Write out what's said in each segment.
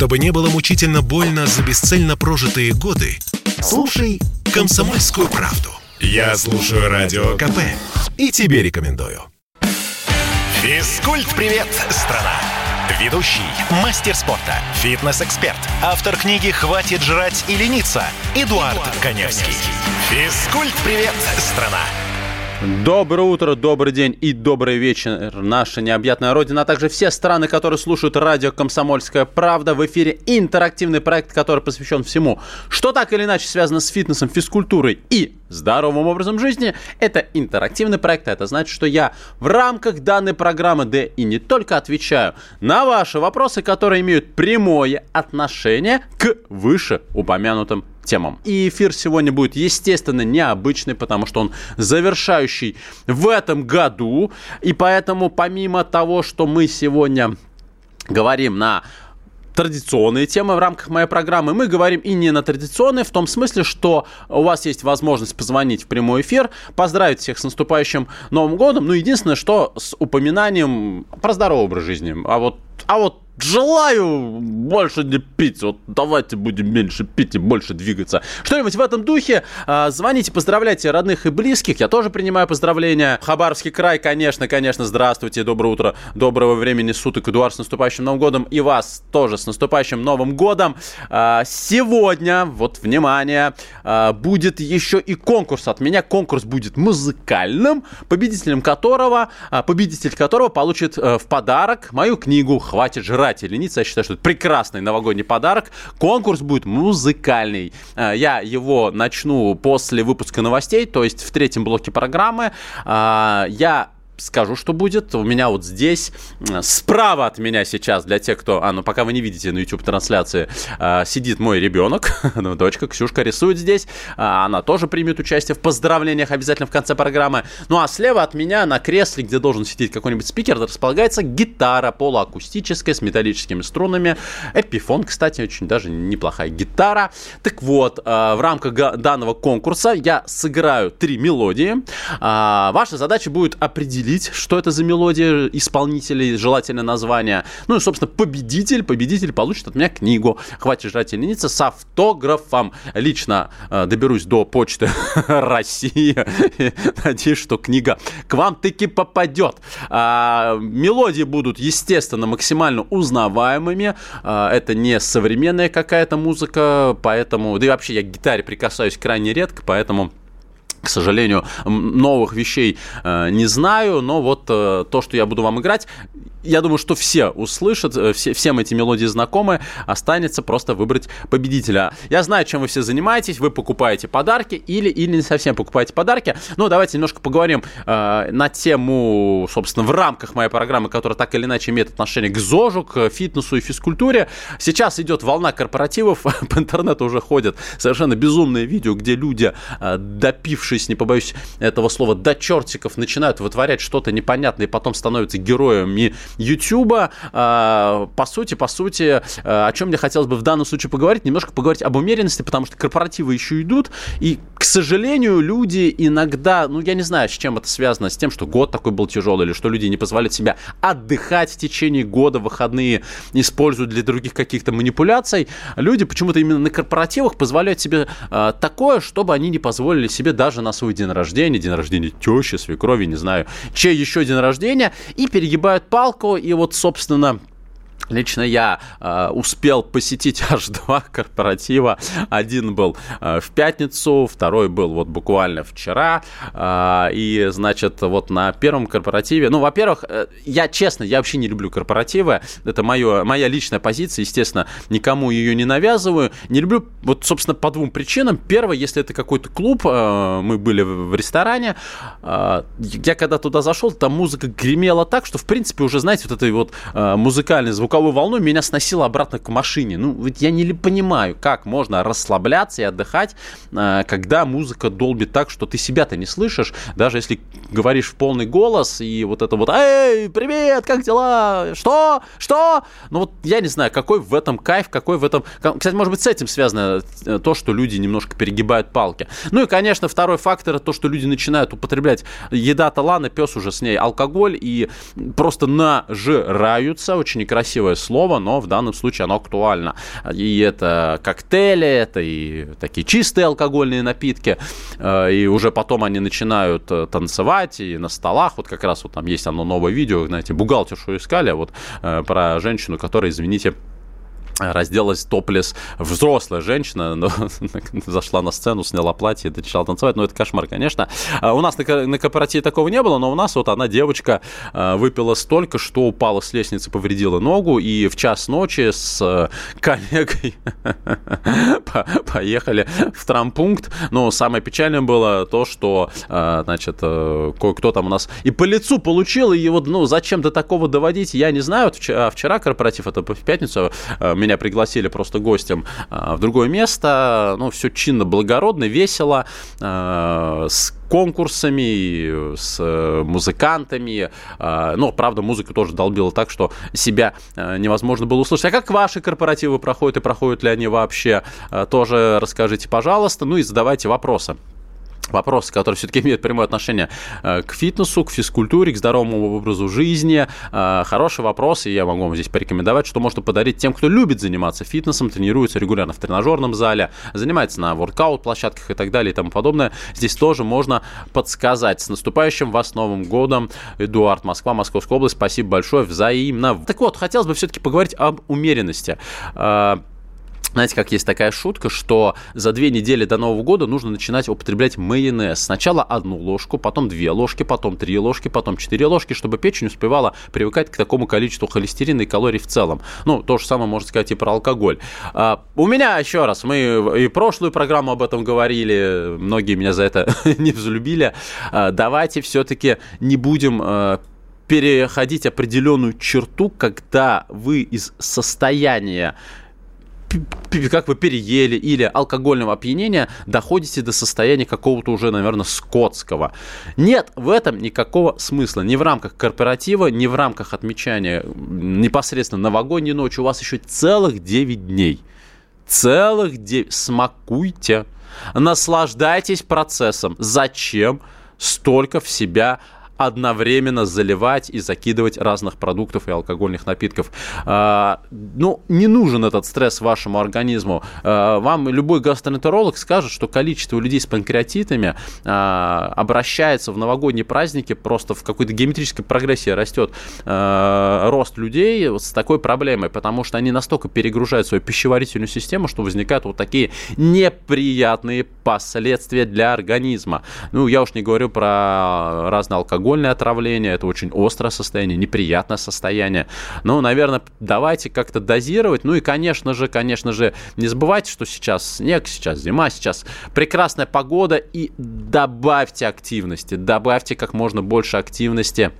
Чтобы не было мучительно больно за бесцельно прожитые годы, слушай «Комсомольскую правду». Я слушаю Радио КП и тебе рекомендую. Физкульт-привет, страна! Ведущий, мастер спорта, фитнес-эксперт, автор книги «Хватит жрать и лениться» Эдуард, Эдуард Коневский. Физкульт-привет, страна! Доброе утро, добрый день и добрый вечер, наша необъятная родина, а также все страны, которые слушают радио «Комсомольская правда». В эфире интерактивный проект, который посвящен всему, что так или иначе связано с фитнесом, физкультурой и здоровым образом жизни. Это интерактивный проект, а это значит, что я в рамках данной программы, да и не только отвечаю на ваши вопросы, которые имеют прямое отношение к вышеупомянутым темам. И эфир сегодня будет, естественно, необычный, потому что он завершающий в этом году. И поэтому, помимо того, что мы сегодня говорим на традиционные темы в рамках моей программы. Мы говорим и не на традиционные, в том смысле, что у вас есть возможность позвонить в прямой эфир, поздравить всех с наступающим Новым годом. Ну, единственное, что с упоминанием про здоровый образ жизни. А вот, а вот желаю больше не пить. Вот давайте будем меньше пить и больше двигаться. Что-нибудь в этом духе. А, звоните, поздравляйте родных и близких. Я тоже принимаю поздравления. Хабаровский край, конечно, конечно, здравствуйте. Доброе утро, доброго времени суток. Эдуард с наступающим Новым годом. И вас тоже с наступающим Новым годом. А, сегодня, вот, внимание, а, будет еще и конкурс от меня. Конкурс будет музыкальным, победителем которого, победитель которого получит э, в подарок мою книгу «Хватит жрать» ждать и лениться. Я считаю, что это прекрасный новогодний подарок. Конкурс будет музыкальный. Э, я его начну после выпуска новостей, то есть в третьем блоке программы. Э, я скажу, что будет. У меня вот здесь, справа от меня сейчас, для тех, кто... А, ну пока вы не видите на YouTube-трансляции, э, сидит мой ребенок, ну, дочка Ксюшка рисует здесь. Э, она тоже примет участие в поздравлениях обязательно в конце программы. Ну а слева от меня на кресле, где должен сидеть какой-нибудь спикер, располагается гитара полуакустическая с металлическими струнами. Эпифон, кстати, очень даже неплохая гитара. Так вот, э, в рамках данного конкурса я сыграю три мелодии. Ваша задача будет определить определить, что это за мелодия исполнителей, желательно название. Ну и, собственно, победитель, победитель получит от меня книгу «Хватит жрать лениться» с автографом. Лично э, доберусь до почты России. Надеюсь, что книга к вам таки попадет. А, мелодии будут, естественно, максимально узнаваемыми. А, это не современная какая-то музыка, поэтому... Да и вообще я к гитаре прикасаюсь крайне редко, поэтому к сожалению, новых вещей э, не знаю, но вот э, то, что я буду вам играть, я думаю, что все услышат, э, все, всем эти мелодии знакомы, останется просто выбрать победителя. Я знаю, чем вы все занимаетесь, вы покупаете подарки или, или не совсем покупаете подарки. Ну, давайте немножко поговорим э, на тему, собственно, в рамках моей программы, которая так или иначе имеет отношение к ЗОЖу, к фитнесу и физкультуре. Сейчас идет волна корпоративов, по интернету уже ходят совершенно безумные видео, где люди, э, допившись, не побоюсь этого слова, до чертиков, начинают вытворять что-то непонятное и потом становятся героями YouTube. А, по сути, по сути, а, о чем мне хотелось бы в данном случае поговорить, немножко поговорить об умеренности, потому что корпоративы еще идут, и, к сожалению, люди иногда, ну, я не знаю, с чем это связано, с тем, что год такой был тяжелый, или что люди не позволяют себя отдыхать в течение года, выходные используют для других каких-то манипуляций. Люди почему-то именно на корпоративах позволяют себе э, такое, чтобы они не позволили себе даже на свой день рождения, день рождения тещи, свекрови, не знаю, чей еще день рождения, и перегибают палку, Монако. И вот, собственно, Лично я э, успел посетить аж два корпоратива. Один был э, в пятницу, второй был вот буквально вчера. Э, и, значит, вот на первом корпоративе... Ну, во-первых, э, я честно, я вообще не люблю корпоративы. Это моё, моя личная позиция. Естественно, никому ее не навязываю. Не люблю, вот, собственно, по двум причинам. Первое, если это какой-то клуб, э, мы были в, ресторане. Э, я когда туда зашел, там музыка гремела так, что, в принципе, уже, знаете, вот этой вот э, музыкальный звук звуковую волну, меня сносило обратно к машине. Ну, ведь я не понимаю, как можно расслабляться и отдыхать, э, когда музыка долбит так, что ты себя-то не слышишь, даже если говоришь в полный голос, и вот это вот «Эй, привет, как дела? Что? Что?» Ну вот я не знаю, какой в этом кайф, какой в этом... Кстати, может быть, с этим связано э, то, что люди немножко перегибают палки. Ну и, конечно, второй фактор, то, что люди начинают употреблять еда-то ладно, пес уже с ней, алкоголь, и просто нажираются, очень некрасиво красивое слово, но в данном случае оно актуально. И это коктейли, это и такие чистые алкогольные напитки, э, и уже потом они начинают э, танцевать и на столах, вот как раз вот там есть оно новое видео, знаете, бухгалтершу искали, вот про женщину, которая, извините, разделась топлес взрослая женщина, но, зашла на сцену, сняла платье, начала танцевать. Ну, это кошмар, конечно. А у нас на, на корпоративе такого не было, но у нас вот она, девочка, а, выпила столько, что упала с лестницы, повредила ногу, и в час ночи с э, коллегой поехали в травмпункт. Но самое печальное было то, что, а, значит, э, кое-кто там у нас и по лицу получил, и вот, ну, зачем до такого доводить, я не знаю. Вчера, вчера корпоратив, это в пятницу, меня меня пригласили просто гостем а, в другое место. Ну, все чинно, благородно, весело, а, с конкурсами, с э, музыкантами. А, но, правда, музыка тоже долбила так, что себя невозможно было услышать. А как ваши корпоративы проходят и проходят ли они вообще? Тоже расскажите, пожалуйста. Ну и задавайте вопросы вопросы, которые все-таки имеют прямое отношение э, к фитнесу, к физкультуре, к здоровому образу жизни. Э, хороший вопрос, и я могу вам здесь порекомендовать, что можно подарить тем, кто любит заниматься фитнесом, тренируется регулярно в тренажерном зале, занимается на воркаут-площадках и так далее и тому подобное. Здесь тоже можно подсказать. С наступающим вас Новым годом, Эдуард, Москва, Московская область. Спасибо большое, взаимно. Так вот, хотелось бы все-таки поговорить об умеренности. Знаете, как есть такая шутка, что за две недели до Нового года нужно начинать употреблять майонез. Сначала одну ложку, потом две ложки, потом три ложки, потом четыре ложки, чтобы печень успевала привыкать к такому количеству холестерина и калорий в целом. Ну, то же самое можно сказать и про алкоголь. А, у меня, еще раз, мы и прошлую программу об этом говорили, многие меня за это не взлюбили. А, давайте все-таки не будем а, переходить определенную черту, когда вы из состояния как вы переели или алкогольного опьянения доходите до состояния какого-то уже, наверное, скотского. Нет в этом никакого смысла. Ни в рамках корпоратива, ни в рамках отмечания непосредственно новогодней ночи. У вас еще целых 9 дней. Целых 9. Смакуйте. Наслаждайтесь процессом. Зачем столько в себя одновременно заливать и закидывать разных продуктов и алкогольных напитков. А, ну, не нужен этот стресс вашему организму. А, вам любой гастроэнтеролог скажет, что количество людей с панкреатитами а, обращается в новогодние праздники просто в какой-то геометрической прогрессии растет рост людей с такой проблемой, потому что они настолько перегружают свою пищеварительную систему, что возникают вот такие неприятные последствия для организма. Ну, я уж не говорю про разные алкоголь алкогольное отравление, это очень острое состояние, неприятное состояние. Ну, наверное, давайте как-то дозировать. Ну и, конечно же, конечно же, не забывайте, что сейчас снег, сейчас зима, сейчас прекрасная погода и добавьте активности, добавьте как можно больше активности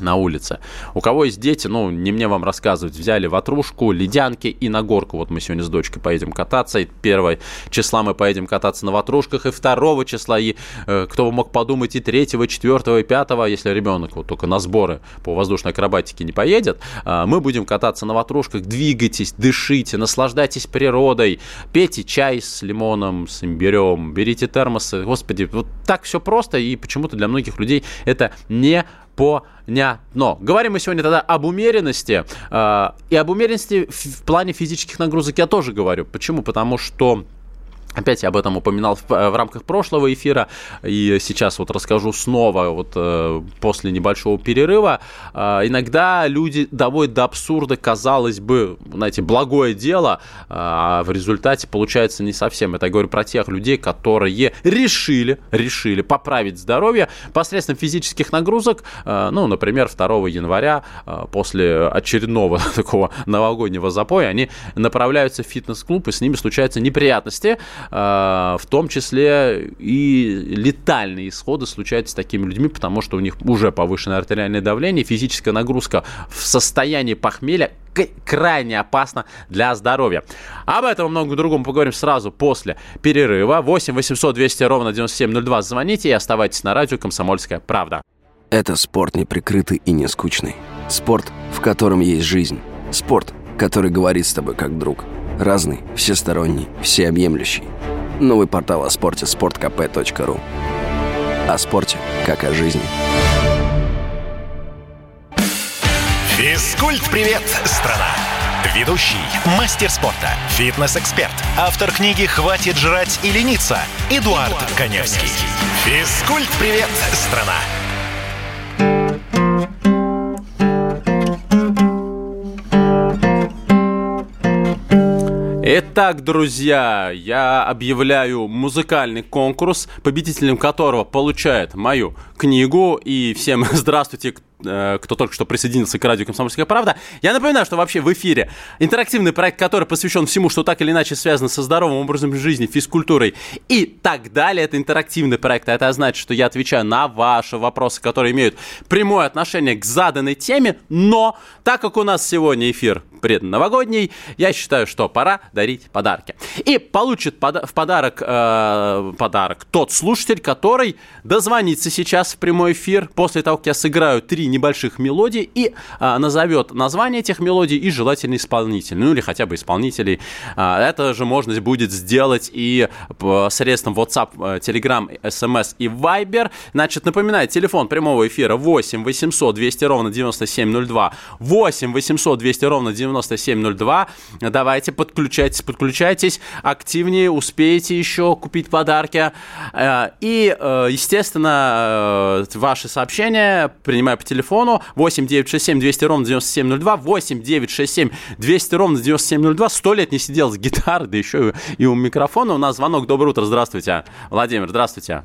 на улице. У кого есть дети, ну, не мне вам рассказывать, взяли ватрушку, ледянки и на горку. Вот мы сегодня с дочкой поедем кататься, и 1 числа мы поедем кататься на ватрушках, и 2 числа, и э, кто бы мог подумать, и 3, и 4, и 5, если ребенок вот только на сборы по воздушной акробатике не поедет, э, мы будем кататься на ватрушках, двигайтесь, дышите, наслаждайтесь природой, пейте чай с лимоном, с имбирем, берите термосы, господи, вот так все просто, и почему-то для многих людей это не понятно. Говорим мы сегодня тогда об умеренности. Э, и об умеренности в плане физических нагрузок я тоже говорю. Почему? Потому что Опять я об этом упоминал в, в рамках прошлого эфира, и сейчас вот расскажу снова, вот э, после небольшого перерыва. Э, иногда люди доводят до абсурда, казалось бы, знаете, благое дело, э, а в результате получается не совсем. Это я говорю про тех людей, которые решили, решили поправить здоровье посредством физических нагрузок. Э, ну, например, 2 января э, после очередного такого новогоднего запоя они направляются в фитнес-клуб, и с ними случаются неприятности. А, в том числе и летальные исходы случаются с такими людьми, потому что у них уже повышенное артериальное давление, физическая нагрузка в состоянии похмелья крайне опасно для здоровья. Об этом и многом другом поговорим сразу после перерыва. 8 800 200 ровно 9702. Звоните и оставайтесь на радио «Комсомольская правда». Это спорт неприкрытый и не скучный. Спорт, в котором есть жизнь. Спорт, который говорит с тобой как друг – Разный, всесторонний, всеобъемлющий. Новый портал о спорте – sportkp.ru О спорте, как о жизни. Физкульт-привет, страна! Ведущий, мастер спорта, фитнес-эксперт, автор книги «Хватит жрать и лениться» Эдуард, Эдуард Коневский. Физкульт-привет, страна! Итак, друзья, я объявляю музыкальный конкурс, победителем которого получает мою книгу. И всем здравствуйте, кто только что присоединился к радио «Комсомольская правда». Я напоминаю, что вообще в эфире интерактивный проект, который посвящен всему, что так или иначе связано со здоровым образом жизни, физкультурой и так далее. Это интерактивный проект, а это значит, что я отвечаю на ваши вопросы, которые имеют прямое отношение к заданной теме, но так как у нас сегодня эфир предновогодний, я считаю, что пора дарить подарки. И получит в подарок, э, подарок тот слушатель, который дозвонится сейчас в прямой эфир после того, как я сыграю три небольших мелодий и а, назовет название этих мелодий и желательно исполнитель, ну или хотя бы исполнителей. А, это же можно будет сделать и средством WhatsApp, э, Telegram, SMS и Viber. Значит, напоминаю, телефон прямого эфира 8 800 200 ровно 9702, 8 800 200 ровно 9702. Давайте подключайтесь, подключайтесь активнее, успеете еще купить подарки. Э, и, э, естественно, ваши сообщения принимаю по телефону телефону 8 967 200 ровно 9702, 8 967 200 ровно 9702. Сто лет не сидел с гитарой, да еще и у микрофона. У нас звонок. Доброе утро, здравствуйте. Владимир, здравствуйте.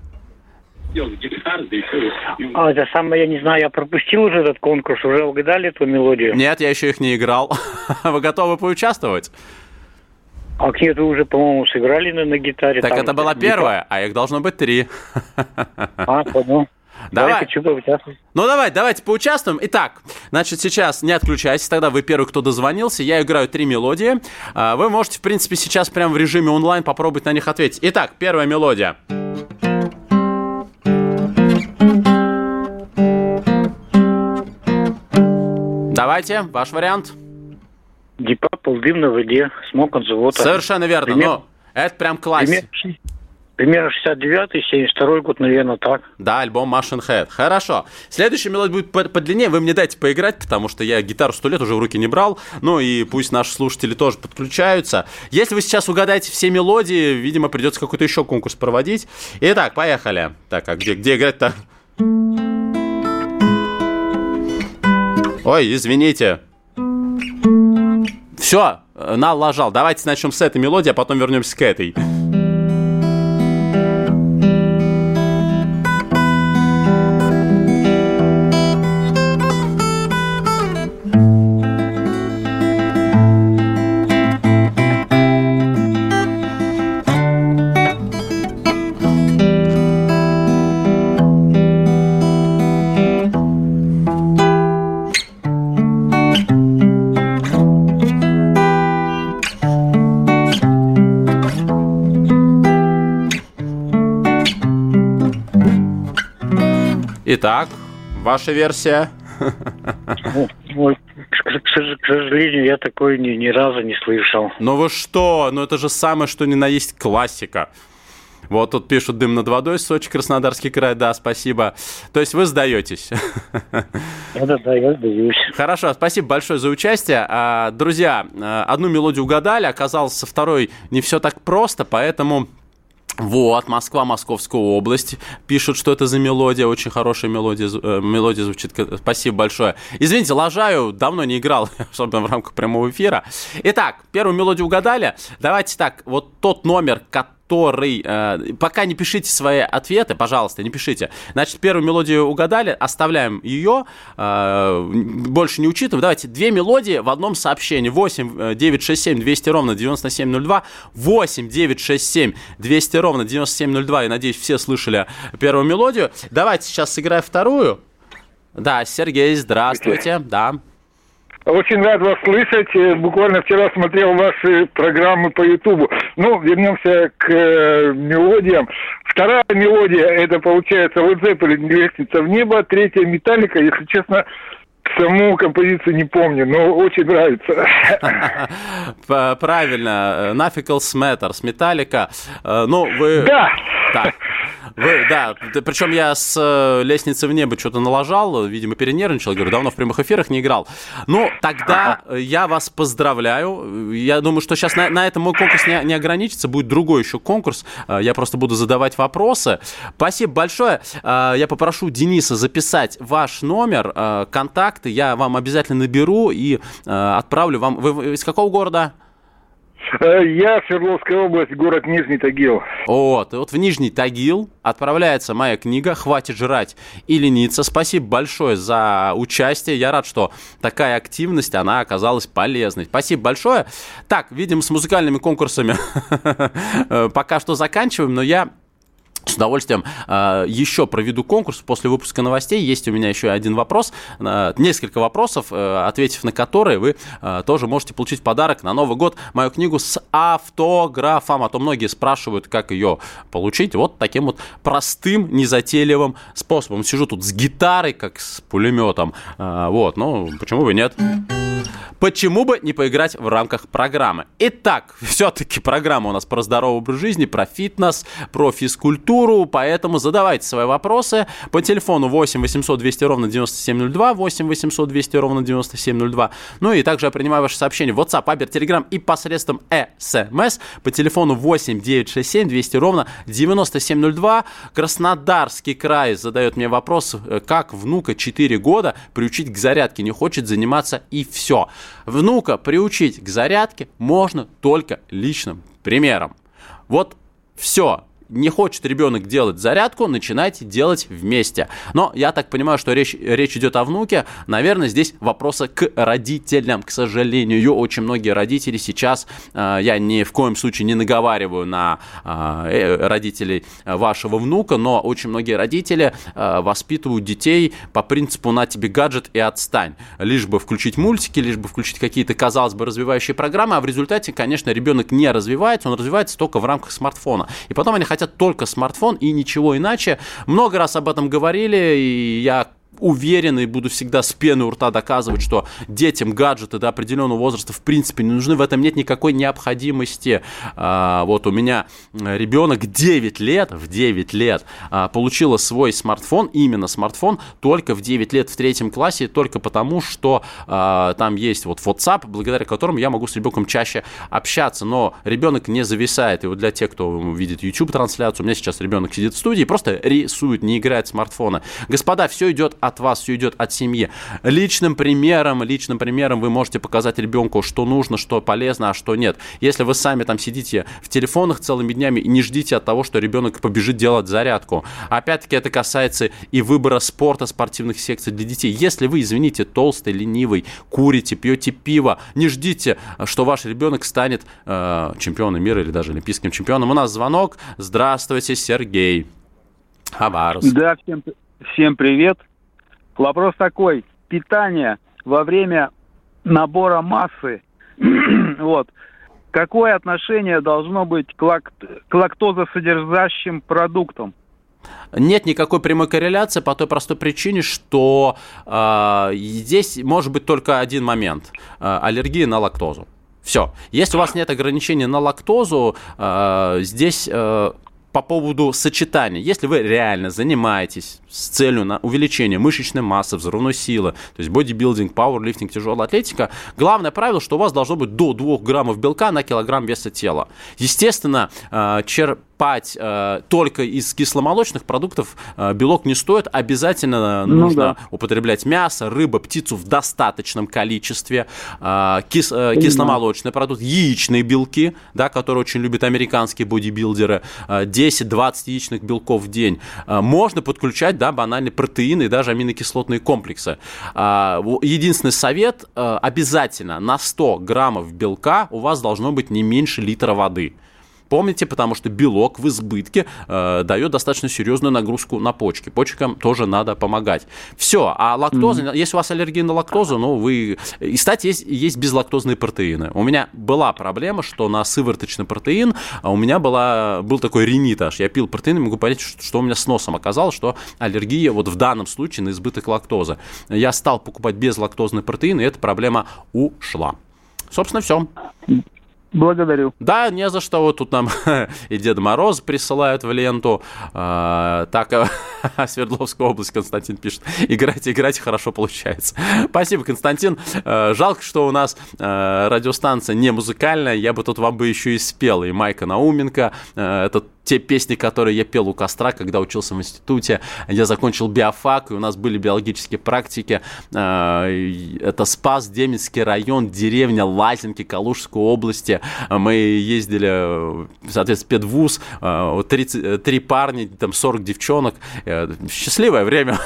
А, это самое, я не знаю, я пропустил уже этот конкурс, уже угадали эту мелодию? Нет, я еще их не играл. Вы готовы поучаствовать? А нет, вы уже, по-моему, сыграли на, на гитаре. Так это была первая, а их должно быть три. А, понял. Давай. Ну давай, давайте поучаствуем. Итак, значит, сейчас не отключайтесь, тогда вы первый, кто дозвонился. Я играю три мелодии. А, вы можете, в принципе, сейчас прямо в режиме онлайн попробовать на них ответить. Итак, первая мелодия. Давайте, ваш вариант. Дипа, полдым на воде, смог от завода. Совершенно верно, Пример... но это прям классика. Примерно 69-й, 72 год, наверное, так. Да, альбом Machine Head. Хорошо. Следующая мелодия будет подлиннее. Вы мне дайте поиграть, потому что я гитару сто лет уже в руки не брал. Ну и пусть наши слушатели тоже подключаются. Если вы сейчас угадаете все мелодии, видимо, придется какой-то еще конкурс проводить. Итак, поехали. Так, а где, где играть-то? Ой, извините. Все, налажал. Давайте начнем с этой мелодии, а потом вернемся к этой. Итак, ваша версия? Ой, к сожалению, я такой ни, ни разу не слышал. Ну вы что? Ну это же самое, что ни на есть классика. Вот тут пишут «Дым над водой», Сочи, Краснодарский край, да, спасибо. То есть вы сдаетесь? Да, да, я сдаюсь. Хорошо, спасибо большое за участие. А, друзья, а, одну мелодию угадали, оказалось, со второй не все так просто, поэтому вот, Москва, Московская область. Пишут, что это за мелодия. Очень хорошая мелодия, э, мелодия звучит. Спасибо большое. Извините, лажаю, давно не играл, особенно в рамках прямого эфира. Итак, первую мелодию угадали. Давайте так, вот тот номер, который который... Э, пока не пишите свои ответы, пожалуйста, не пишите. Значит, первую мелодию угадали, оставляем ее, э, больше не учитываем. Давайте две мелодии в одном сообщении. 8 967 200 ровно 9702, 8 967 200 ровно 9702. Я надеюсь, все слышали первую мелодию. Давайте сейчас сыграем вторую. Да, Сергей, здравствуйте. Да. Очень рад вас слышать. Э, буквально вчера смотрел ваши программы по Ютубу. Ну, вернемся к э, мелодиям. Вторая мелодия, это получается Led Zeppelin «Лестница в небо». Третья «Металлика». Если честно, саму композицию не помню, но очень нравится. Правильно. Else Matters, Металлика. Ну, вы... Да. Вы, да, причем я с э, лестницы в небо что-то налажал, видимо, перенервничал, говорю, давно в прямых эфирах не играл. Ну, тогда я вас поздравляю. Я думаю, что сейчас на, на этом мой конкурс не, не ограничится, будет другой еще конкурс. Э, я просто буду задавать вопросы. Спасибо большое. Э, я попрошу Дениса записать ваш номер, контакты. Я вам обязательно наберу и отправлю вам. Вы из какого города? Э, я Свердловская область, город Нижний Тагил. Вот, и вот в Нижний Тагил отправляется моя книга «Хватит жрать и лениться». Спасибо большое за участие. Я рад, что такая активность, она оказалась полезной. Спасибо большое. Так, видим, с музыкальными конкурсами э, пока что заканчиваем, но я с удовольствием э, еще проведу конкурс после выпуска новостей. Есть у меня еще один вопрос, э, несколько вопросов, э, ответив на которые вы э, тоже можете получить подарок на Новый год мою книгу с автографом. А то многие спрашивают, как ее получить. Вот таким вот простым, незатейливым способом. Сижу тут с гитарой, как с пулеметом. Вот, ну почему бы нет? Почему бы не поиграть в рамках программы? Итак, все-таки программа у нас про здоровый образ жизни, про фитнес, про физкультуру, поэтому задавайте свои вопросы по телефону 8 800 200 ровно 9702, 8 800 200 ровно 9702. Ну и также я принимаю ваши сообщения в WhatsApp, Viber, Telegram и посредством SMS по телефону 8 967 200 ровно 9702. Краснодарский край задает мне вопрос, э, как внука 4 года приучить к зарядке, не хочет заниматься и все. Внука приучить к зарядке можно только личным примером. Вот все не хочет ребенок делать зарядку, начинайте делать вместе. Но я так понимаю, что речь, речь идет о внуке. Наверное, здесь вопросы к родителям. К сожалению, очень многие родители сейчас, э, я ни в коем случае не наговариваю на э, э родителей вашего внука, но очень многие родители э, воспитывают детей по принципу «на тебе гаджет и отстань». Лишь бы включить мультики, лишь бы включить какие-то, казалось бы, развивающие программы, а в результате, конечно, ребенок не развивается, он развивается только в рамках смартфона. И потом они хотят только смартфон и ничего иначе. Много раз об этом говорили, и я уверен и буду всегда с пены у рта доказывать, что детям гаджеты до определенного возраста в принципе не нужны, в этом нет никакой необходимости. А, вот у меня ребенок 9 лет, в 9 лет а, получила свой смартфон, именно смартфон, только в 9 лет в третьем классе, только потому, что а, там есть вот WhatsApp, благодаря которому я могу с ребенком чаще общаться, но ребенок не зависает. И вот для тех, кто видит YouTube-трансляцию, у меня сейчас ребенок сидит в студии, просто рисует, не играет смартфона. Господа, все идет от вас, все идет от семьи. Личным примером, личным примером вы можете показать ребенку, что нужно, что полезно, а что нет. Если вы сами там сидите в телефонах целыми днями и не ждите от того, что ребенок побежит делать зарядку. Опять-таки это касается и выбора спорта, спортивных секций для детей. Если вы, извините, толстый, ленивый, курите, пьете пиво, не ждите, что ваш ребенок станет э, чемпионом мира или даже олимпийским чемпионом. У нас звонок. Здравствуйте, Сергей. Хабаровск. Да, всем, всем привет. Вопрос такой. Питание во время набора массы, вот, какое отношение должно быть к, лак... к лактозосодержащим продуктам? Нет никакой прямой корреляции по той простой причине, что э, здесь может быть только один момент э, аллергия на лактозу. Все. Если у вас нет ограничений на лактозу, э, здесь э, по поводу сочетания. Если вы реально занимаетесь с целью на увеличение мышечной массы, взрывной силы, то есть бодибилдинг, пауэрлифтинг, тяжелая атлетика, главное правило, что у вас должно быть до 2 граммов белка на килограмм веса тела. Естественно, э, черп черпать э, только из кисломолочных продуктов э, белок не стоит. Обязательно ну, нужно да. употреблять мясо, рыбу, птицу в достаточном количестве, кис, кисломолочный продукт, яичные белки, да, которые очень любят американские бодибилдеры, э, 10-20 яичных белков в день. Можно подключать, да, банальные протеины и даже аминокислотные комплексы. Э, единственный совет, э, обязательно на 100 граммов белка у вас должно быть не меньше литра воды. Помните, потому что белок в избытке э, дает достаточно серьезную нагрузку на почки. Почкам тоже надо помогать. Все. А лактоза, mm-hmm. если у вас аллергия на лактозу, ну вы... И, кстати, есть, есть безлактозные протеины. У меня была проблема, что на сывороточный протеин а у меня была, был такой ринит аж. Я пил протеин, могу понять, что, что у меня с носом оказалось, что аллергия вот в данном случае на избыток лактозы. Я стал покупать безлактозный протеин, и эта проблема ушла. Собственно, все. Благодарю. Да, не за что. Вот тут нам и Дед Мороз присылают в ленту. А, так, Свердловская область, Константин пишет. Играйте, играйте, хорошо получается. Спасибо, Константин. А, жалко, что у нас а, радиостанция не музыкальная. Я бы тут вам бы еще и спел. И Майка Науменко. А, это те песни, которые я пел у костра, когда учился в институте. Я закончил биофак, и у нас были биологические практики. Это Спас, Деменский район, деревня Лазинки Калужской области. Мы ездили, соответственно, педвуз, 30, а, три парня, там 40 девчонок. Э, счастливое время.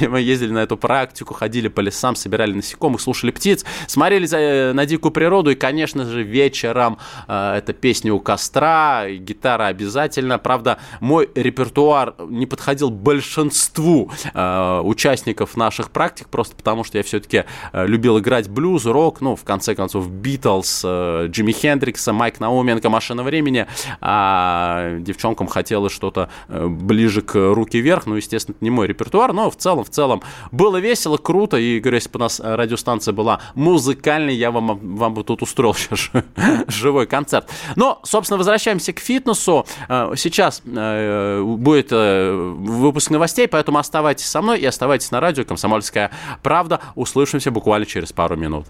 И мы ездили на эту практику, ходили по лесам, собирали насекомых, слушали птиц, смотрели э, на дикую природу, и, конечно же, вечером а, это песня у костра, гитара обязательно. Правда, мой репертуар не подходил большинству э, участников наших практик, просто потому что я все-таки э, любил играть блюз, рок, ну, в конце концов, Битлз, э, Джимми Хендрикса, Майк Науменко, Машина времени, а девчонкам хотелось что-то э, ближе к руки вверх, ну, естественно, это не мой репертуар, но в целом, в целом было весело, круто, и, говорю, если бы у нас радиостанция была музыкальной, я вам, вам бы тут устроил сейчас живой концерт. Но, собственно, возвращаемся к фитнесу. Э, сейчас э, будет э, выпуск новостей, поэтому оставайтесь со мной и оставайтесь на радио «Комсомольская правда». Услышимся буквально через пару минут.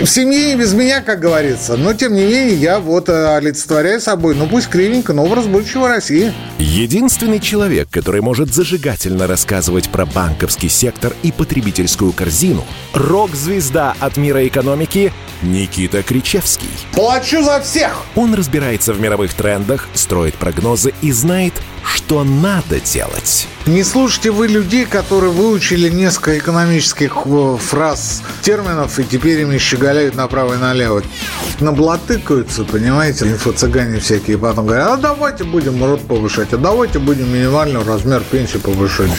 В семье не без меня, как говорится. Но, тем не менее, я вот олицетворяю собой, ну пусть кривенько, но образ будущего России. Единственный человек, который может зажигательно рассказывать про банковский сектор и потребительскую корзину – рок-звезда от мира экономики Никита Кричевский. Плачу за всех! Он разбирается в мировых трендах, строит прогнозы и знает, что надо делать. Не слушайте вы людей, которые выучили несколько экономических э, фраз, терминов, и теперь ими щеголяют направо и налево. Наблатыкаются, понимаете, инфо-цыгане всякие, потом говорят, а давайте будем рот повышать, а давайте будем минимальный размер пенсии повышать.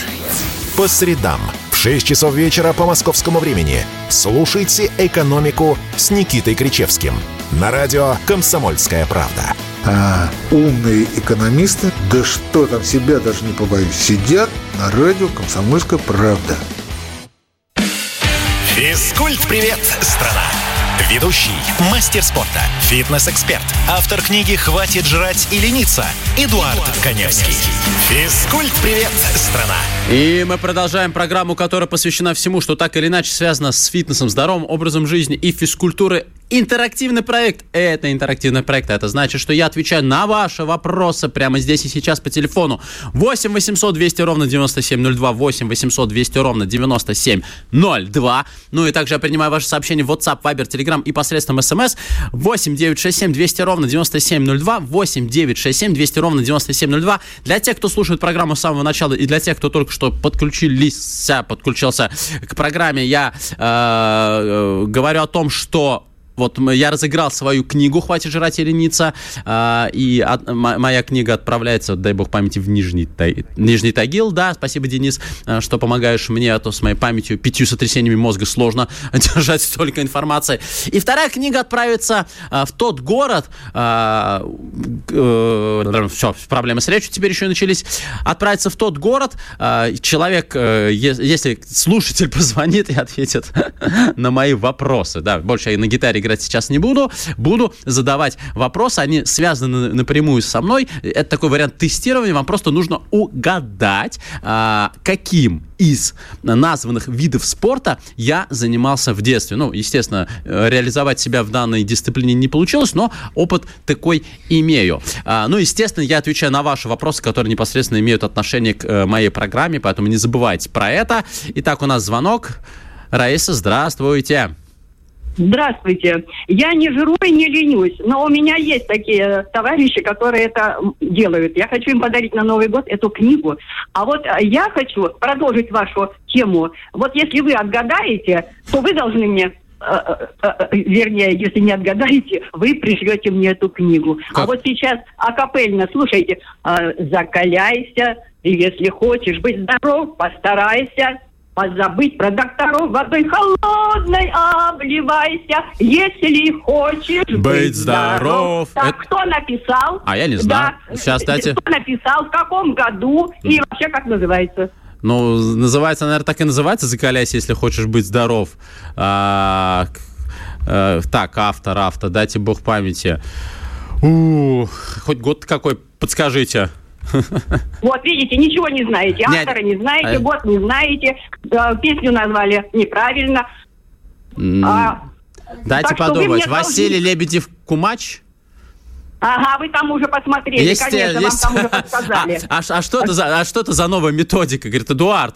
По средам 6 часов вечера по московскому времени слушайте «Экономику» с Никитой Кричевским на радио «Комсомольская правда». А умные экономисты, да что там, себя даже не побоюсь, сидят на радио «Комсомольская правда». Физкульт-привет, страна! Ведущий, мастер спорта, фитнес-эксперт, автор книги «Хватит жрать и лениться» Эдуард, Эдуард Коневский. Физкульт-привет, страна! И мы продолжаем программу, которая посвящена всему, что так или иначе связано с фитнесом, здоровым образом жизни и физкультурой интерактивный проект. Это интерактивный проект. Это значит, что я отвечаю на ваши вопросы прямо здесь и сейчас по телефону. 8 800 200 ровно 9702. 8 800 200 ровно 9702. Ну и также я принимаю ваши сообщения в WhatsApp, Viber, Telegram и посредством SMS. 8 967 200 ровно 9702. 8 967 200 ровно 9702. Для тех, кто слушает программу с самого начала и для тех, кто только что подключились, подключился к программе, я э, э, говорю о том, что вот я разыграл свою книгу «Хватит жрать и лениться», а, и моя книга отправляется, дай бог памяти, в Нижний, Нижний Тагил. Да, спасибо, Денис, а, что помогаешь мне, а то с моей памятью пятью сотрясениями мозга сложно держать столько информации. И вторая книга отправится в тот город, э, все, проблемы с речью теперь еще начались, отправится в тот город, человек, э, если слушатель позвонит и ответит на мои вопросы, да, больше я на гитаре играть сейчас не буду. Буду задавать вопросы, они связаны напрямую со мной. Это такой вариант тестирования. Вам просто нужно угадать, а, каким из названных видов спорта я занимался в детстве. Ну, естественно, реализовать себя в данной дисциплине не получилось, но опыт такой имею. А, ну, естественно, я отвечаю на ваши вопросы, которые непосредственно имеют отношение к э, моей программе, поэтому не забывайте про это. Итак, у нас звонок. Раиса, здравствуйте. Здравствуйте. Я не жру и не ленюсь, но у меня есть такие товарищи, которые это делают. Я хочу им подарить на Новый год эту книгу. А вот э, я хочу продолжить вашу тему. Вот если вы отгадаете, то вы должны мне э, э, вернее, если не отгадаете, вы пришлете мне эту книгу. А как? А вот сейчас акапельно, слушайте, закаляйся, и если хочешь быть здоров, постарайся, позабыть про докторов водой холодной обливайся, если хочешь быть, быть здоров. здоров. Так, Это... кто написал? А я не знаю. Да. Сейчас, кстати... Кто написал, в каком году и вообще как называется? Ну, называется, наверное, так и называется «Закаляйся, если хочешь быть здоров». А, Э, так, автор, автор, дайте бог памяти. У, хоть год какой, подскажите. Вот, видите, ничего не знаете. Автора не знаете, а год не знаете, песню назвали неправильно. А, Дайте подумать. Василий Лебедев Кумач? Ага, вы там уже посмотрели, есть, конечно, есть... вам там уже подсказали. А, а, а, что это за, а что это за новая методика? Говорит, Эдуард,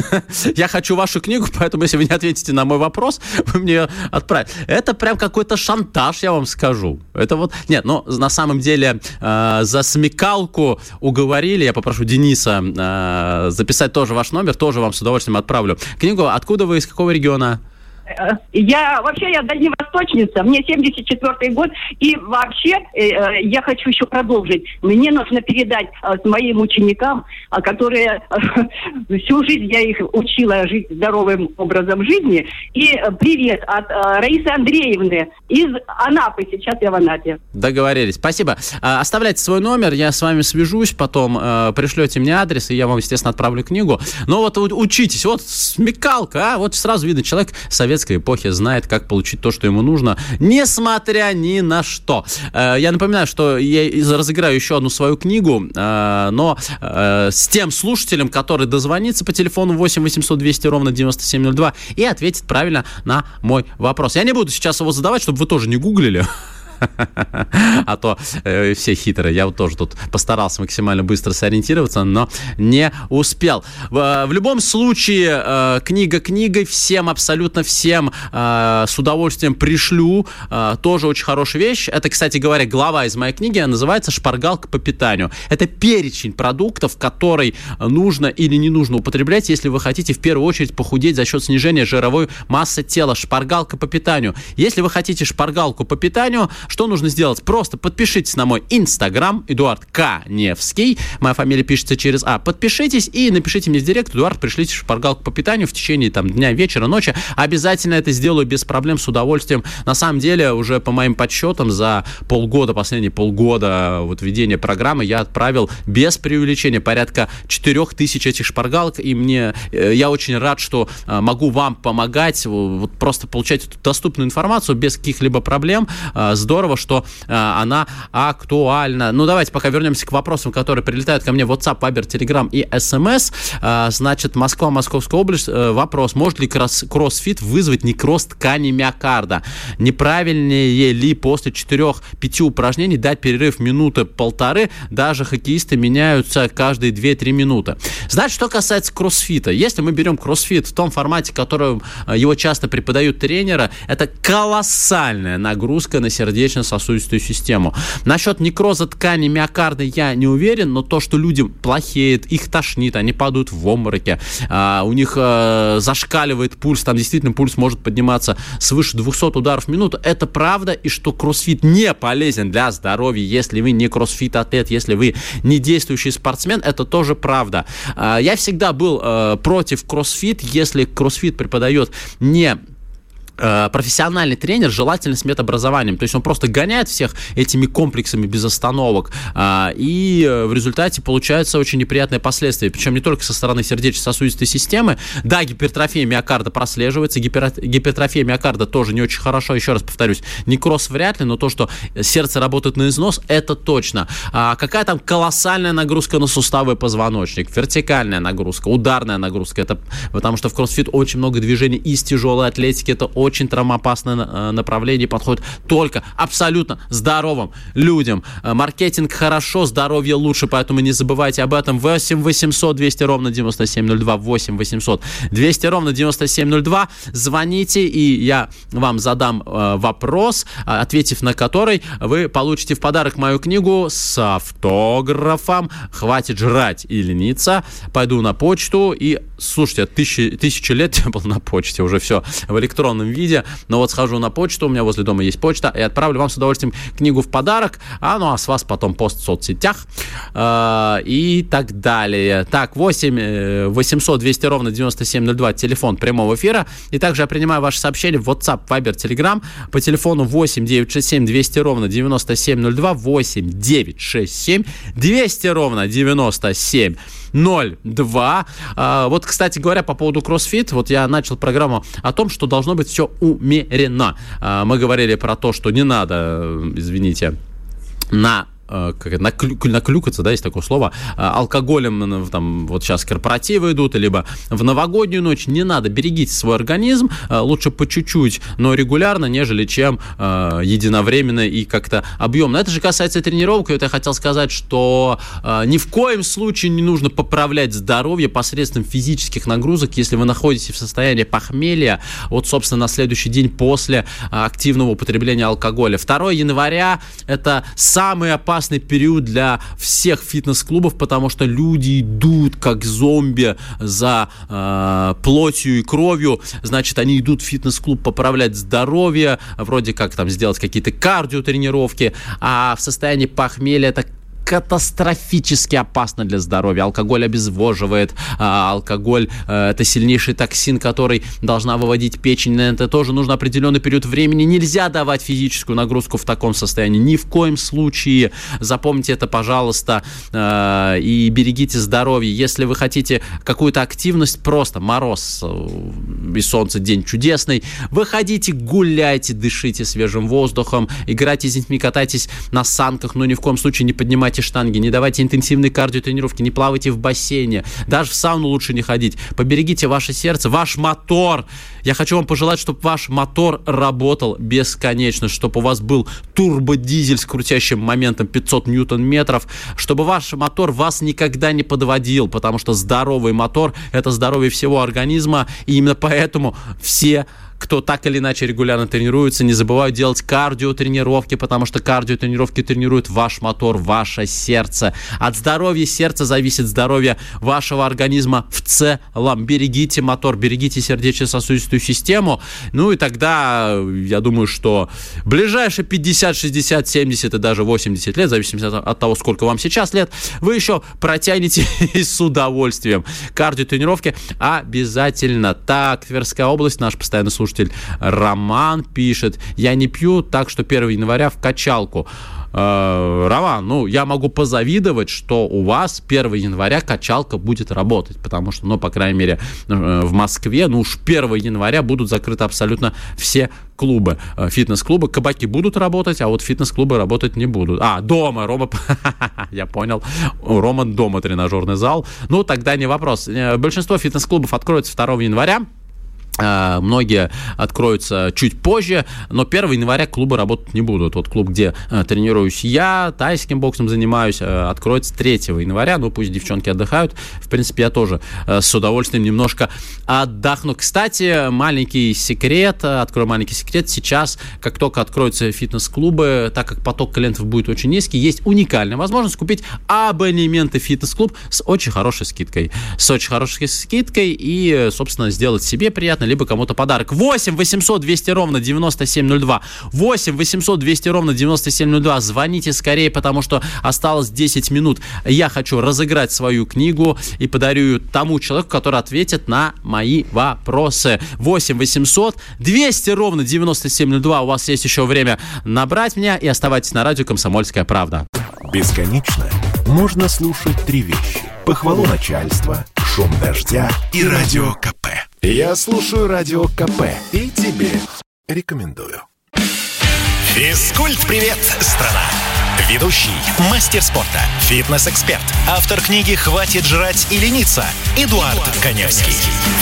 я хочу вашу книгу, поэтому если вы не ответите на мой вопрос, вы мне ее отправите. Это прям какой-то шантаж, я вам скажу. Это вот, нет, ну, на самом деле, э, за смекалку уговорили, я попрошу Дениса э, записать тоже ваш номер, тоже вам с удовольствием отправлю. Книгу, откуда вы, из какого региона? Э, я вообще я дальневосточница, мне 74 год, и вообще э, э, я хочу еще продолжить. Мне нужно передать моим ученикам, которые всю жизнь я их учила жить здоровым образом жизни, и привет от Раисы Андреевны из Анапы. Сейчас я в Анапе. Договорились. Спасибо. А, оставляйте свой номер, я с вами свяжусь, потом пришлете мне адрес, и я вам, естественно, отправлю книгу. Но вот учитесь, вот смекалка, а, вот сразу видно, человек советский советской эпохи знает, как получить то, что ему нужно, несмотря ни на что. Э, я напоминаю, что я разыграю еще одну свою книгу, э, но э, с тем слушателем, который дозвонится по телефону 8 800 200 ровно 9702 и ответит правильно на мой вопрос. Я не буду сейчас его задавать, чтобы вы тоже не гуглили. а то э, все хитрые. Я вот тоже тут постарался максимально быстро сориентироваться, но не успел. В, в любом случае, э, книга книгой, всем, абсолютно всем э, с удовольствием пришлю. Э, тоже очень хорошая вещь. Это, кстати говоря, глава из моей книги, она называется «Шпаргалка по питанию». Это перечень продуктов, который нужно или не нужно употреблять, если вы хотите в первую очередь похудеть за счет снижения жировой массы тела. Шпаргалка по питанию. Если вы хотите шпаргалку по питанию, что нужно сделать? Просто подпишитесь на мой инстаграм, Эдуард Каневский. Моя фамилия пишется через А. Подпишитесь и напишите мне в директ, Эдуард, пришлите шпаргалку по питанию в течение там, дня, вечера, ночи. Обязательно это сделаю без проблем, с удовольствием. На самом деле, уже по моим подсчетам, за полгода, последние полгода вот ведения программы я отправил без преувеличения порядка 4000 этих шпаргалок, и мне, э, я очень рад, что э, могу вам помогать, вот просто получать эту доступную информацию без каких-либо проблем. Э, здорово здорово, что э, она актуальна. Ну, давайте пока вернемся к вопросам, которые прилетают ко мне в WhatsApp, Viber, Telegram и SMS. Э, значит, Москва, Московская область. Э, вопрос, может ли кросс кроссфит вызвать некроз ткани миокарда? Неправильнее ли после 4-5 упражнений дать перерыв минуты полторы? Даже хоккеисты меняются каждые 2-3 минуты. Значит, что касается кроссфита. Если мы берем кроссфит в том формате, которым э, его часто преподают тренера, это колоссальная нагрузка на сердечную сердечно-сосудистую систему. Насчет некроза ткани миокарда я не уверен, но то, что люди плохеют, их тошнит, они падают в обмороке, а, у них а, зашкаливает пульс, там действительно пульс может подниматься свыше 200 ударов в минуту, это правда, и что кроссфит не полезен для здоровья, если вы не кроссфит-атлет, если вы не действующий спортсмен, это тоже правда. А, я всегда был а, против кроссфит, если кроссфит преподает не профессиональный тренер, желательно с медобразованием. То есть он просто гоняет всех этими комплексами без остановок, а, и э, в результате получаются очень неприятные последствия. Причем не только со стороны сердечно-сосудистой системы. Да, гипертрофия миокарда прослеживается, гипер... гипертрофия миокарда тоже не очень хорошо. Еще раз повторюсь, некроз вряд ли, но то, что сердце работает на износ, это точно. А какая там колоссальная нагрузка на суставы и позвоночник, вертикальная нагрузка, ударная нагрузка, это потому что в кроссфит очень много движений из тяжелой атлетики, это очень очень травмоопасное э, направление, подходит только абсолютно здоровым людям. Э, маркетинг хорошо, здоровье лучше, поэтому не забывайте об этом. 8 800 200 ровно 9702, 8 800 200 ровно 9702. Звоните, и я вам задам э, вопрос, ответив на который вы получите в подарок мою книгу с автографом «Хватит жрать и лениться». Пойду на почту и, слушайте, тысячи, тысячи лет я был на почте, уже все в электронном виде. Но вот схожу на почту, у меня возле дома есть почта, и отправлю вам с удовольствием книгу в подарок, а ну а с вас потом пост в соцсетях. Э, и так далее. Так, 8 800 200 ровно 9702, телефон прямого эфира, и также я принимаю ваши сообщения в WhatsApp, Viber, Telegram по телефону 8 967 200 ровно 9702, 8 967 200 ровно 97 9702. А, вот, кстати говоря, по поводу кроссфит, вот я начал программу о том, что должно быть все умеренно. А, мы говорили про то, что не надо, э, извините, на как это, наклю, наклюкаться, да, есть такое слово, э, алкоголем, там, вот сейчас корпоративы идут, либо в новогоднюю ночь, не надо, берегите свой организм, э, лучше по чуть-чуть, но регулярно, нежели чем единовременно и как-то объемно. Это же касается тренировок, и я хотел сказать, что ни в коем случае не нужно поправлять здоровье посредством физических нагрузок, если вы находитесь в состоянии похмелья, вот, собственно, на следующий день после активного употребления алкоголя. 2 января – это самый опасный опасный период для всех фитнес-клубов, потому что люди идут как зомби за э, плотью и кровью. Значит, они идут в фитнес-клуб поправлять здоровье, вроде как там сделать какие-то кардиотренировки, а в состоянии похмелья это катастрофически опасно для здоровья. Алкоголь обезвоживает, а алкоголь э, это сильнейший токсин, который должна выводить печень. На это тоже нужно определенный период времени. Нельзя давать физическую нагрузку в таком состоянии. Ни в коем случае. Запомните это, пожалуйста, э, и берегите здоровье. Если вы хотите какую-то активность, просто мороз э, и солнце, день чудесный, выходите, гуляйте, дышите свежим воздухом, играйте с детьми, катайтесь на санках, но ни в коем случае не поднимайте поднимайте штанги, не давайте интенсивные кардиотренировки, не плавайте в бассейне, даже в сауну лучше не ходить. Поберегите ваше сердце, ваш мотор. Я хочу вам пожелать, чтобы ваш мотор работал бесконечно, чтобы у вас был турбодизель с крутящим моментом 500 ньютон-метров, чтобы ваш мотор вас никогда не подводил, потому что здоровый мотор – это здоровье всего организма, и именно поэтому все кто так или иначе регулярно тренируется, не забывают делать кардиотренировки, потому что кардиотренировки тренируют ваш мотор, ваше сердце. От здоровья сердца зависит здоровье вашего организма в целом. Берегите мотор, берегите сердечно-сосудистую систему. Ну и тогда, я думаю, что ближайшие 50, 60, 70 и даже 80 лет, в зависимости от того, сколько вам сейчас лет, вы еще протянете с удовольствием. Кардиотренировки обязательно. Так, Тверская область, наш постоянный слушатель Роман пишет, я не пью, так что 1 января в качалку. Э, Роман, ну, я могу позавидовать, что у вас 1 января качалка будет работать, потому что, ну, по крайней мере, э, в Москве, ну, уж 1 января будут закрыты абсолютно все клубы, э, фитнес-клубы, кабаки будут работать, а вот фитнес-клубы работать не будут. А, дома, Рома, я понял, Рома дома тренажерный зал, ну, тогда не вопрос. Большинство фитнес-клубов откроется 2 января, многие откроются чуть позже, но 1 января клубы работать не будут. Вот клуб, где э, тренируюсь я, тайским боксом занимаюсь, э, откроется 3 января. Ну, пусть девчонки отдыхают. В принципе, я тоже э, с удовольствием немножко отдохну. Кстати, маленький секрет, открою маленький секрет. Сейчас, как только откроются фитнес-клубы, так как поток клиентов будет очень низкий, есть уникальная возможность купить абонементы фитнес-клуб с очень хорошей скидкой. С очень хорошей скидкой и, собственно, сделать себе приятно бесплатно, либо кому-то подарок. 8 800 200 ровно 9702. 8 800 200 ровно 9702. Звоните скорее, потому что осталось 10 минут. Я хочу разыграть свою книгу и подарю ее тому человеку, который ответит на мои вопросы. 8 800 200 ровно 9702. У вас есть еще время набрать меня и оставайтесь на радио «Комсомольская правда». Бесконечно можно слушать три вещи. Похвалу начальства, шум дождя и радио КП. Я слушаю радио КП и тебе рекомендую. Физкульт-привет, страна! Ведущий, мастер спорта, фитнес-эксперт, автор книги «Хватит жрать и лениться» Эдуард, Эдуард Коневский.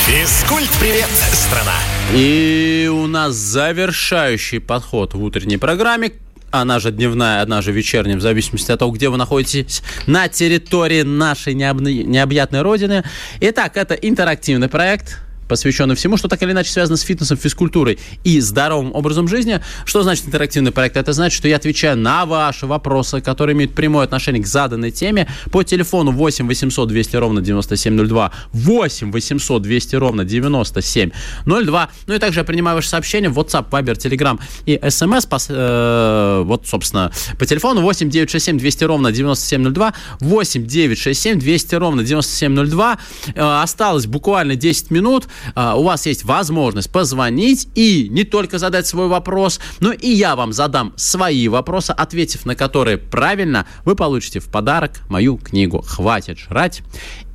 Физкульт-привет, страна! И у нас завершающий подход в утренней программе она же дневная, она же вечерняя, в зависимости от того, где вы находитесь на территории нашей необъятной родины. Итак, это интерактивный проект посвященный всему, что так или иначе связано с фитнесом, физкультурой и здоровым образом жизни. Что значит интерактивный проект? Это значит, что я отвечаю на ваши вопросы, которые имеют прямое отношение к заданной теме по телефону 8 800 200 ровно 9702, 8 800 200 ровно 9702. Ну и также я принимаю ваши сообщения в WhatsApp, Viber, Telegram и SMS. По, э, вот, собственно, по телефону 8 967 200 ровно 9702, 8 967 200 ровно 9702. Э, осталось буквально 10 минут. Э, у вас есть возможность позвонить и не только задать свой вопрос, но и я вам задам свои вопросы, ответив на которые правильно, вы получите в подарок мою книгу «Хватит жрать»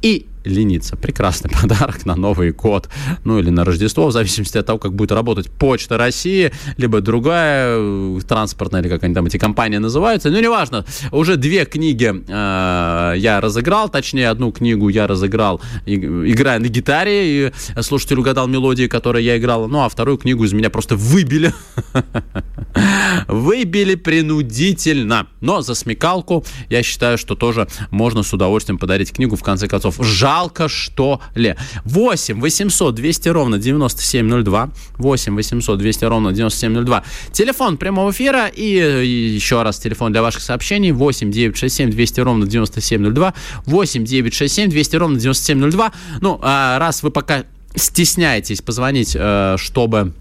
и лениться. Прекрасный подарок на Новый год, ну или на Рождество, в зависимости от того, как будет работать Почта России, либо другая э, транспортная, или как они там эти компании называются. Ну, неважно. Уже две книги э, я разыграл, точнее, одну книгу я разыграл, и, играя на гитаре, и слушатель угадал мелодии, которые я играл, ну, а вторую книгу из меня просто выбили. Выбили принудительно. Но за смекалку я считаю, что тоже можно с удовольствием подарить книгу, в конце концов. Жаль жалко, что ли. 8 800 200 ровно 9702. 8 800 200 ровно 9702. Телефон прямого эфира и, и еще раз телефон для ваших сообщений 8 967 200 ровно 9702. 8 967 200 ровно 9702. Ну, а раз вы пока стесняетесь позвонить, э, чтобы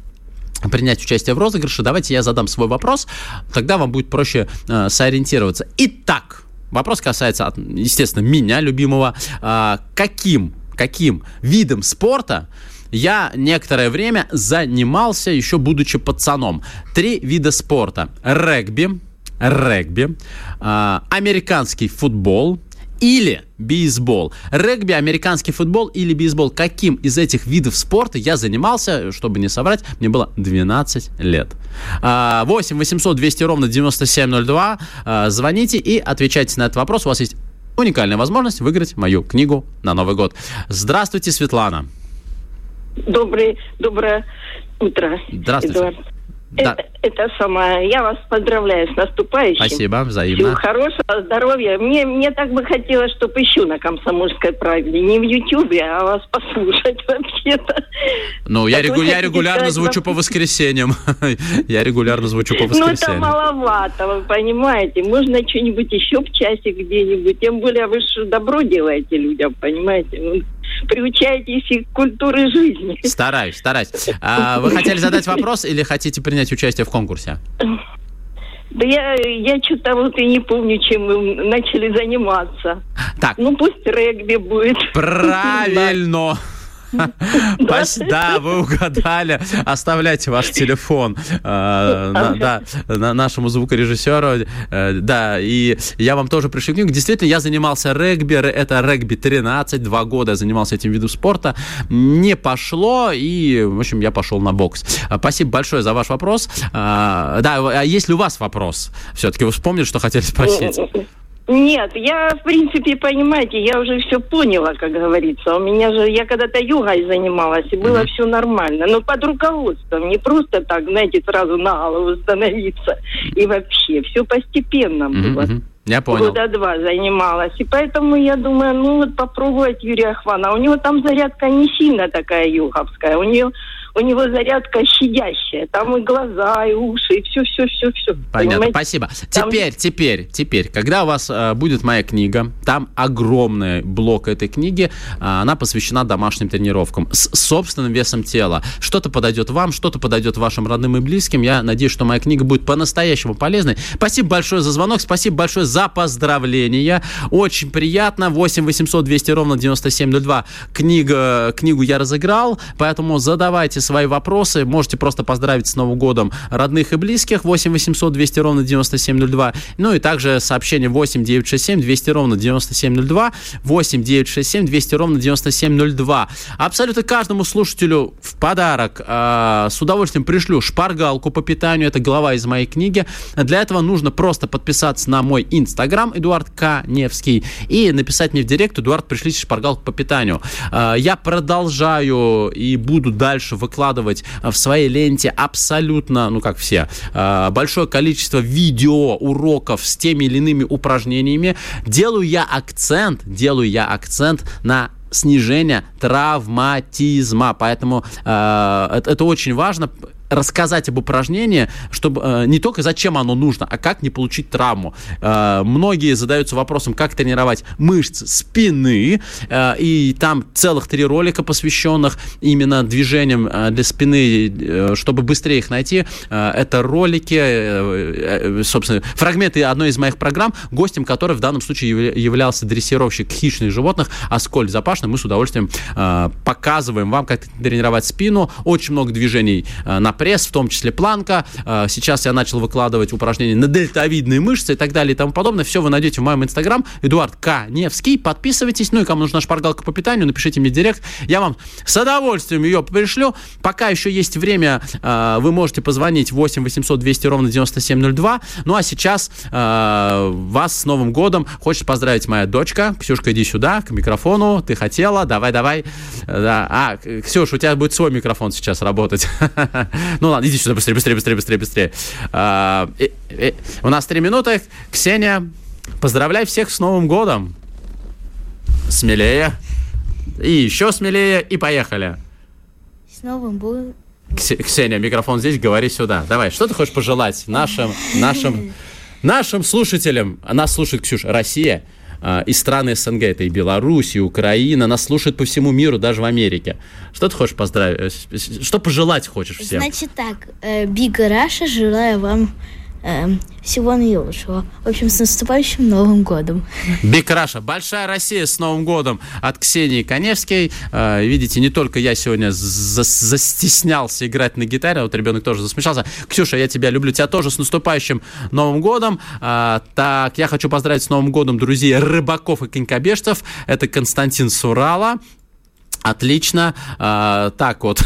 принять участие в розыгрыше, давайте я задам свой вопрос, тогда вам будет проще э, сориентироваться. Итак, Вопрос касается, естественно, меня, любимого. А, каким, каким видом спорта я некоторое время занимался, еще будучи пацаном. Три вида спорта. Регби, регби, э, американский футбол или бейсбол. Регби, американский футбол или бейсбол. Каким из этих видов спорта я занимался, чтобы не соврать, мне было 12 лет. 8 800 200 ровно 9702. А, звоните и отвечайте на этот вопрос. У вас есть уникальная возможность выиграть мою книгу на Новый год. Здравствуйте, Светлана. Добрый, доброе утро. Здравствуйте. Эдуард. Да. Это, это самое. Я вас поздравляю с наступающим. Спасибо, взаимно. Всего хорошего, здоровья. Мне, мне так бы хотелось, чтобы еще на Комсомольской правде. Не в Ютьюбе, а вас послушать вообще-то. Ну, я, регу- я регулярно звучу по воскресеньям. я регулярно звучу по воскресеньям. Ну, это маловато, вы понимаете. Можно что-нибудь еще в часе где-нибудь. Тем более вы же добро делаете людям, понимаете. Приучаетесь и к культуре жизни. Стараюсь, стараюсь. А, вы хотели задать вопрос или хотите принять участие в конкурсе? Да я, я что-то вот и не помню, чем мы начали заниматься. Так. Ну, пусть регби будет. Правильно. Да, вы угадали. Оставляйте ваш телефон э, нашему звукорежиссеру. Э, да, и я вам тоже пришлю книгу. Действительно, я занимался регби. Это регби 13. Два года я занимался этим видом спорта. Не пошло, и, в общем, я пошел на бокс. Спасибо большое за ваш вопрос. Э, да, а есть ли у вас вопрос? Все-таки вы вспомнили, что хотели спросить? Нет, я, в принципе, понимаете, я уже все поняла, как говорится. У меня же, я когда-то йогой занималась, и было mm-hmm. все нормально. Но под руководством, не просто так, знаете, сразу на голову становиться. И вообще, все постепенно было. Mm-hmm. Я понял. Года два занималась. И поэтому я думаю, ну вот попробовать Юрия Хвана. У него там зарядка не сильно такая юговская. У нее у него зарядка щадящая. Там и глаза, и уши, и все-все-все-все. Понятно, понимаете? спасибо. Там... Теперь, теперь, теперь, когда у вас э, будет моя книга, там огромный блок этой книги, э, она посвящена домашним тренировкам с собственным весом тела. Что-то подойдет вам, что-то подойдет вашим родным и близким. Я надеюсь, что моя книга будет по-настоящему полезной. Спасибо большое за звонок, спасибо большое за поздравления. Очень приятно. 8 800 200 ровно 9702. Книга, книгу я разыграл, поэтому задавайте свои вопросы. Можете просто поздравить с Новым годом родных и близких. 8 800 200 ровно 9702. Ну и также сообщение 8 967 200 ровно 9702. 8 967 200 ровно 9702. Абсолютно каждому слушателю в подарок э, с удовольствием пришлю шпаргалку по питанию. Это глава из моей книги. Для этого нужно просто подписаться на мой инстаграм Эдуард Каневский и написать мне в директ Эдуард, пришлите шпаргалку по питанию. Э, я продолжаю и буду дальше выкладывать выкладывать в своей ленте абсолютно, ну как все, э, большое количество видео, уроков с теми или иными упражнениями. Делаю я акцент, делаю я акцент на снижение травматизма. Поэтому э, это, это очень важно рассказать об упражнении, чтобы э, не только зачем оно нужно, а как не получить травму. Э, многие задаются вопросом, как тренировать мышцы спины, э, и там целых три ролика, посвященных именно движениям э, для спины, э, чтобы быстрее их найти. Э, это ролики, э, э, собственно, фрагменты одной из моих программ, гостем которой в данном случае являлся дрессировщик хищных животных Аскольд Запашный. Мы с удовольствием э, показываем вам, как тренировать спину. Очень много движений э, на пресс, в том числе планка. Э, сейчас я начал выкладывать упражнения на дельтовидные мышцы и так далее и тому подобное. Все вы найдете в моем инстаграм. Эдуард К. Невский. Подписывайтесь. Ну и кому нужна шпаргалка по питанию, напишите мне директ. Я вам с удовольствием ее пришлю. Пока еще есть время, э, вы можете позвонить 8 800 200 ровно 9702. Ну а сейчас э, вас с Новым годом хочет поздравить моя дочка. Ксюшка, иди сюда, к микрофону. Ты хотела, давай, давай. Да. А, Ксюш, у тебя будет свой микрофон сейчас работать. Ну ладно, иди сюда быстрее, быстрее, быстрее, быстрее, быстрее. А, и, и, у нас три минуты. Ксения, поздравляй всех с Новым годом. Смелее. И еще смелее. И поехали. С Новым годом. Ксения, микрофон здесь, говори сюда. Давай, что ты хочешь пожелать нашим, нашим, нашим слушателям? Нас слушает, Ксюша, Россия э, и страны СНГ. Это и Беларусь, и Украина. Нас слушают по всему миру, даже в Америке. Что ты хочешь поздравить? Э, что пожелать хочешь всем? Значит так, э, Big Russia желаю вам Эм, всего наилучшего. В общем, с наступающим Новым годом. Бикраша, большая Россия с Новым годом от Ксении Коневской. Э, видите, не только я сегодня за застеснялся играть на гитаре, а вот ребенок тоже засмешался. Ксюша, я тебя люблю, тебя тоже с наступающим Новым годом. Э, так, я хочу поздравить с Новым годом друзей рыбаков и конькобежцев. Это Константин Сурала, Отлично. А, так вот,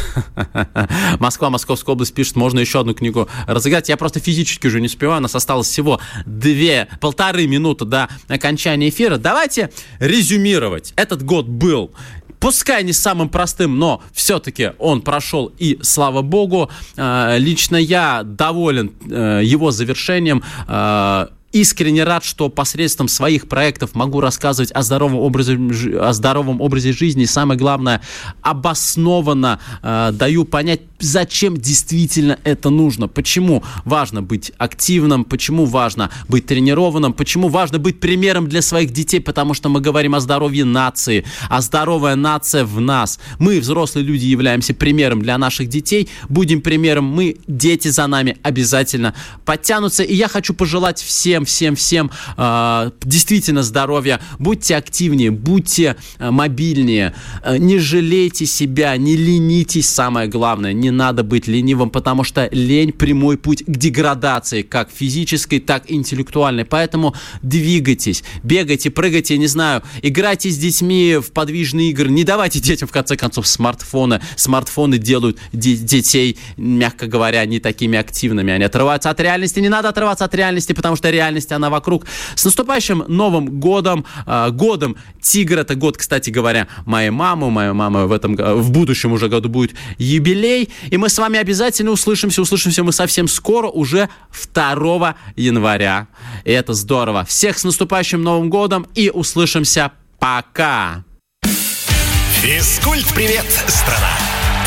Москва, Московская область пишет, можно еще одну книгу разыграть. Я просто физически уже не успеваю, у нас осталось всего две, полторы минуты до окончания эфира. Давайте резюмировать. Этот год был пускай не самым простым, но все-таки он прошел, и слава богу, а, лично я доволен э, его завершением а, искренне рад, что посредством своих проектов могу рассказывать о здоровом образе, о здоровом образе жизни. И самое главное, обоснованно э, даю понять, зачем действительно это нужно. Почему важно быть активным, почему важно быть тренированным, почему важно быть примером для своих детей, потому что мы говорим о здоровье нации, а здоровая нация в нас. Мы, взрослые люди, являемся примером для наших детей, будем примером мы, дети за нами обязательно подтянутся. И я хочу пожелать всем, всем, всем э, действительно здоровья. Будьте активнее, будьте э, мобильнее, э, не жалейте себя, не ленитесь, самое главное, не надо быть ленивым, потому что лень прямой путь к деградации, как физической, так и интеллектуальной. Поэтому двигайтесь, бегайте, прыгайте, не знаю, играйте с детьми в подвижные игры, не давайте детям, в конце концов, смартфоны. Смартфоны делают детей, мягко говоря, не такими активными. Они отрываются от реальности. Не надо отрываться от реальности, потому что реальность реальности она вокруг. С наступающим Новым годом, э, годом Тигр, это год, кстати говоря, моей мамы, моя мама в этом, в будущем уже году будет юбилей, и мы с вами обязательно услышимся, услышимся мы совсем скоро, уже 2 января. И это здорово. Всех с наступающим Новым годом и услышимся. Пока! Физкульт-привет, страна!